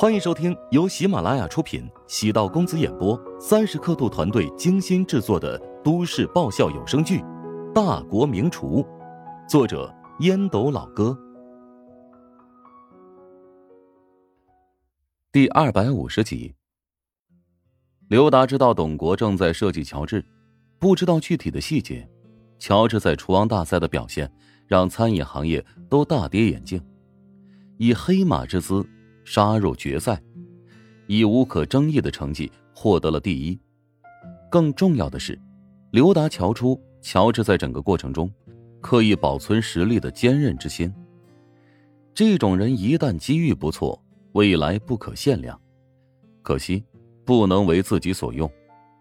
欢迎收听由喜马拉雅出品、喜道公子演播、三十刻度团队精心制作的都市爆笑有声剧《大国名厨》，作者烟斗老哥，第二百五十集。刘达知道董国正在设计乔治，不知道具体的细节。乔治在厨王大赛的表现让餐饮行业都大跌眼镜，以黑马之姿。杀入决赛，以无可争议的成绩获得了第一。更重要的是，刘达瞧出乔治在整个过程中刻意保存实力的坚韧之心。这种人一旦机遇不错，未来不可限量。可惜不能为自己所用，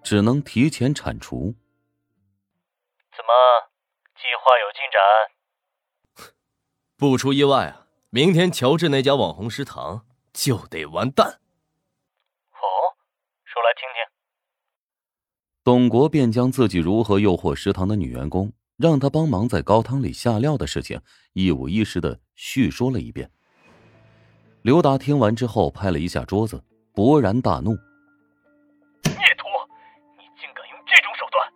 只能提前铲除。怎么，计划有进展？不出意外啊，明天乔治那家网红食堂。就得完蛋。哦，说来听听。董国便将自己如何诱惑食堂的女员工，让她帮忙在高汤里下料的事情一五一十的叙说了一遍。刘达听完之后，拍了一下桌子，勃然大怒：“孽徒，你竟敢用这种手段！”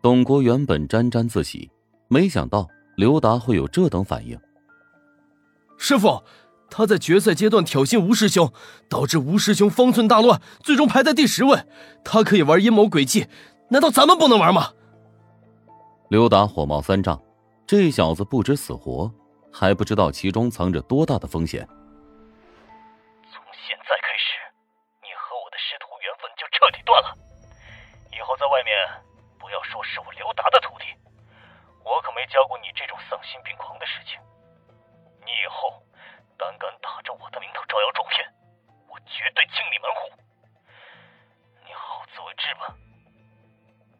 董国原本沾沾自喜，没想到刘达会有这等反应。师傅。他在决赛阶段挑衅吴师兄，导致吴师兄方寸大乱，最终排在第十位。他可以玩阴谋诡计，难道咱们不能玩吗？刘达火冒三丈，这小子不知死活，还不知道其中藏着多大的风险。从现在开始，你和我的师徒缘分就彻底断了。以后在外面不要说是我刘达的徒弟，我可没教过你这种丧心病狂的事情。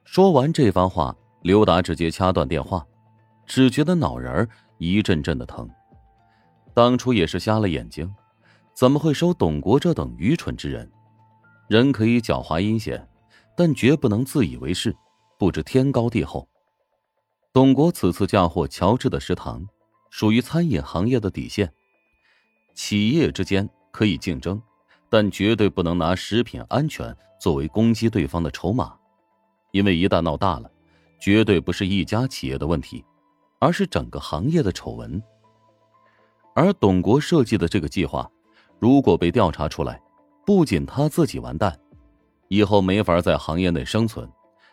说完这番话，刘达直接掐断电话，只觉得脑仁一阵阵的疼。当初也是瞎了眼睛，怎么会收董国这等愚蠢之人？人可以狡猾阴险，但绝不能自以为是，不知天高地厚。董国此次嫁祸乔治的食堂，属于餐饮行业的底线。企业之间可以竞争，但绝对不能拿食品安全作为攻击对方的筹码，因为一旦闹大了，绝对不是一家企业的问题，而是整个行业的丑闻。而董国设计的这个计划，如果被调查出来，不仅他自己完蛋，以后没法在行业内生存，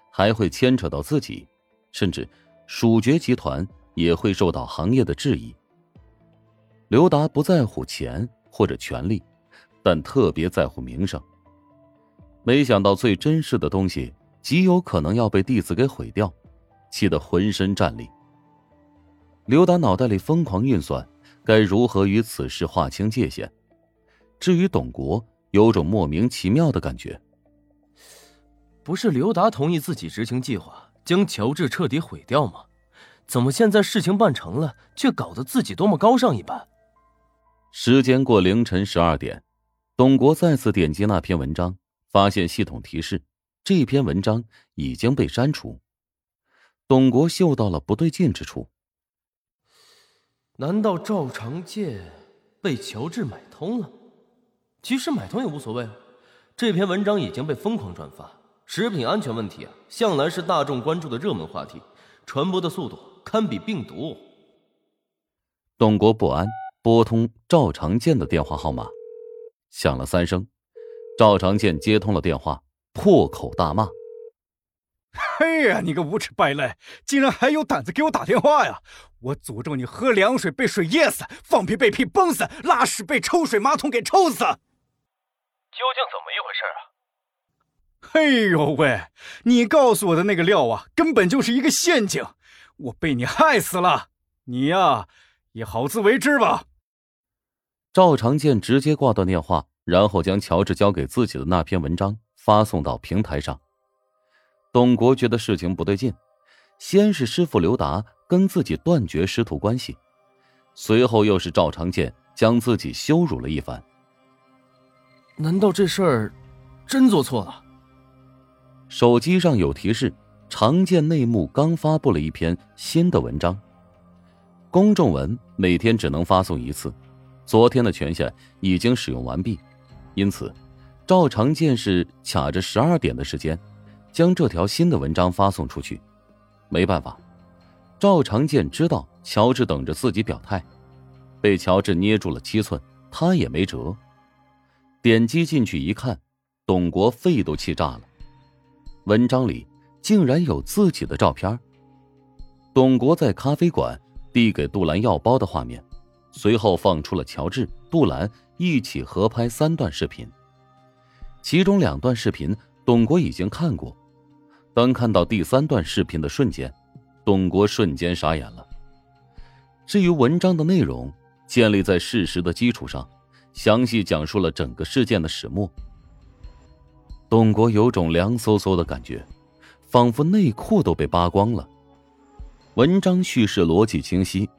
还会牵扯到自己，甚至蜀爵集团也会受到行业的质疑。刘达不在乎钱或者权力，但特别在乎名声。没想到最珍视的东西极有可能要被弟子给毁掉，气得浑身战栗。刘达脑袋里疯狂运算，该如何与此事划清界限。至于董国，有种莫名其妙的感觉。不是刘达同意自己执行计划，将乔治彻底毁掉吗？怎么现在事情办成了，却搞得自己多么高尚一般？时间过凌晨十二点，董国再次点击那篇文章，发现系统提示这篇文章已经被删除。董国嗅到了不对劲之处。难道赵长健被乔治买通了？其实买通也无所谓。这篇文章已经被疯狂转发，食品安全问题啊，向来是大众关注的热门话题，传播的速度堪比病毒。董国不安。拨通赵长健的电话号码，响了三声，赵长健接通了电话，破口大骂：“嘿 呀，你个无耻败类，竟然还有胆子给我打电话呀！我诅咒你喝凉水被水噎死，放屁被屁崩死，拉屎被抽水马桶给抽死！究竟怎么一回事啊？”嘿呦喂，你告诉我的那个料啊，根本就是一个陷阱，我被你害死了！你呀，也好自为之吧。赵长健直接挂断电话，然后将乔治交给自己的那篇文章发送到平台上。董国觉得事情不对劲，先是师傅刘达跟自己断绝师徒关系，随后又是赵长健将自己羞辱了一番。难道这事儿真做错了？手机上有提示，长健内幕刚发布了一篇新的文章。公众文每天只能发送一次。昨天的权限已经使用完毕，因此赵长健是卡着十二点的时间，将这条新的文章发送出去。没办法，赵长健知道乔治等着自己表态，被乔治捏住了七寸，他也没辙。点击进去一看，董国肺都气炸了。文章里竟然有自己的照片。董国在咖啡馆递给杜兰药包的画面，随后放出了乔治、杜兰一起合拍三段视频。其中两段视频，董国已经看过。当看到第三段视频的瞬间，董国瞬间傻眼了。至于文章的内容，建立在事实的基础上，详细讲述了整个事件的始末。董国有种凉飕飕的感觉，仿佛内裤都被扒光了。文章叙事逻辑清晰，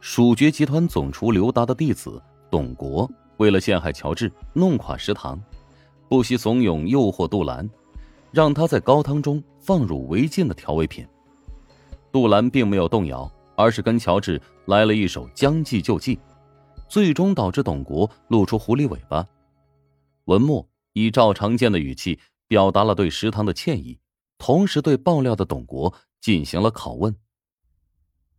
蜀爵集团总厨刘达的弟子董国为了陷害乔治，弄垮食堂，不惜怂恿诱惑杜兰，让他在高汤中放入违禁的调味品。杜兰并没有动摇，而是跟乔治来了一手将计就计，最终导致董国露出狐狸尾巴。文末以赵长健的语气表达了对食堂的歉意，同时对爆料的董国进行了拷问。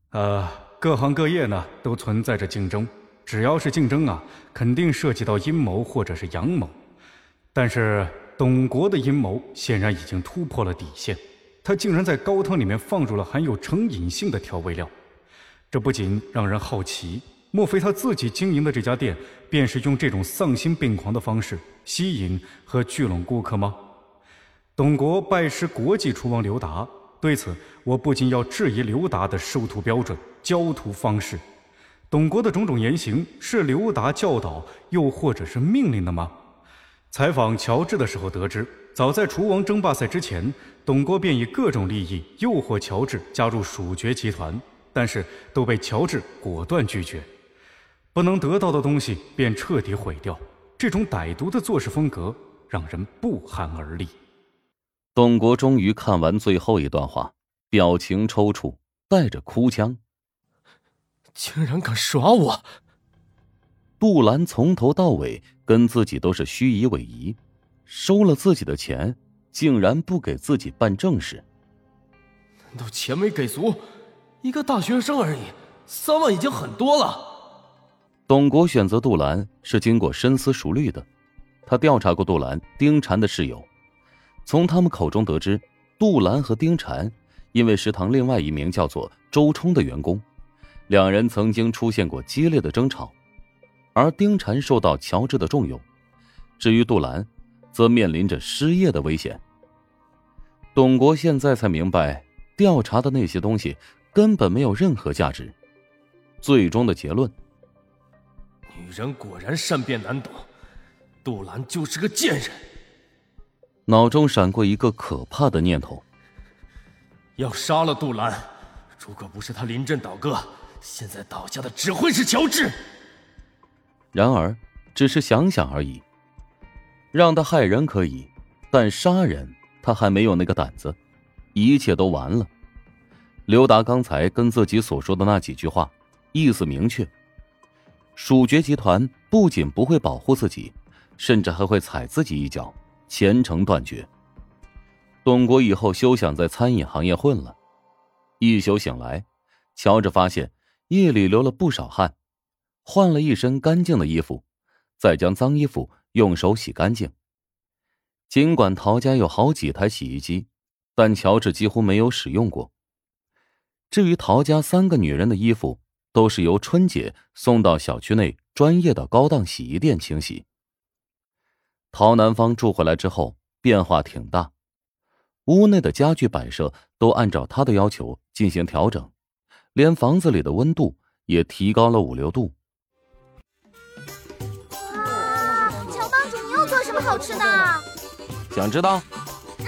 呃，各行各业呢都存在着竞争，只要是竞争啊，肯定涉及到阴谋或者是阳谋。但是董国的阴谋显然已经突破了底线，他竟然在高汤里面放入了含有成瘾性的调味料，这不仅让人好奇，莫非他自己经营的这家店便是用这种丧心病狂的方式吸引和聚拢顾客吗？董国拜师国际厨王刘达。对此，我不仅要质疑刘达的收徒标准、教徒方式。董国的种种言行是刘达教导，又或者是命令的吗？采访乔治的时候得知，早在厨王争霸赛之前，董国便以各种利益诱惑乔治加入蜀爵集团，但是都被乔治果断拒绝。不能得到的东西便彻底毁掉，这种歹毒的做事风格让人不寒而栗。董国终于看完最后一段话，表情抽搐，带着哭腔：“竟然敢耍我！”杜兰从头到尾跟自己都是虚以委蛇，收了自己的钱，竟然不给自己办正事。难道钱没给足？一个大学生而已，三万已经很多了。董国选择杜兰是经过深思熟虑的，他调查过杜兰、丁婵的室友。从他们口中得知，杜兰和丁婵因为食堂另外一名叫做周冲的员工，两人曾经出现过激烈的争吵，而丁禅受到乔治的重用，至于杜兰，则面临着失业的危险。董国现在才明白，调查的那些东西根本没有任何价值。最终的结论：女人果然善变难懂，杜兰就是个贱人。脑中闪过一个可怕的念头：要杀了杜兰。如果不是他临阵倒戈，现在倒下的只会是乔治。然而，只是想想而已。让他害人可以，但杀人他还没有那个胆子。一切都完了。刘达刚才跟自己所说的那几句话，意思明确：蜀爵集团不仅不会保护自己，甚至还会踩自己一脚。前程断绝。董国以后休想在餐饮行业混了。一宿醒来，乔治发现夜里流了不少汗，换了一身干净的衣服，再将脏衣服用手洗干净。尽管陶家有好几台洗衣机，但乔治几乎没有使用过。至于陶家三个女人的衣服，都是由春姐送到小区内专业的高档洗衣店清洗。陶南方住回来之后，变化挺大，屋内的家具摆设都按照他的要求进行调整，连房子里的温度也提高了五六度。么好吃的？想知道？嗯。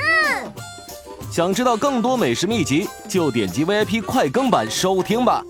想知道更多美食秘籍，就点击 VIP 快更版收听吧。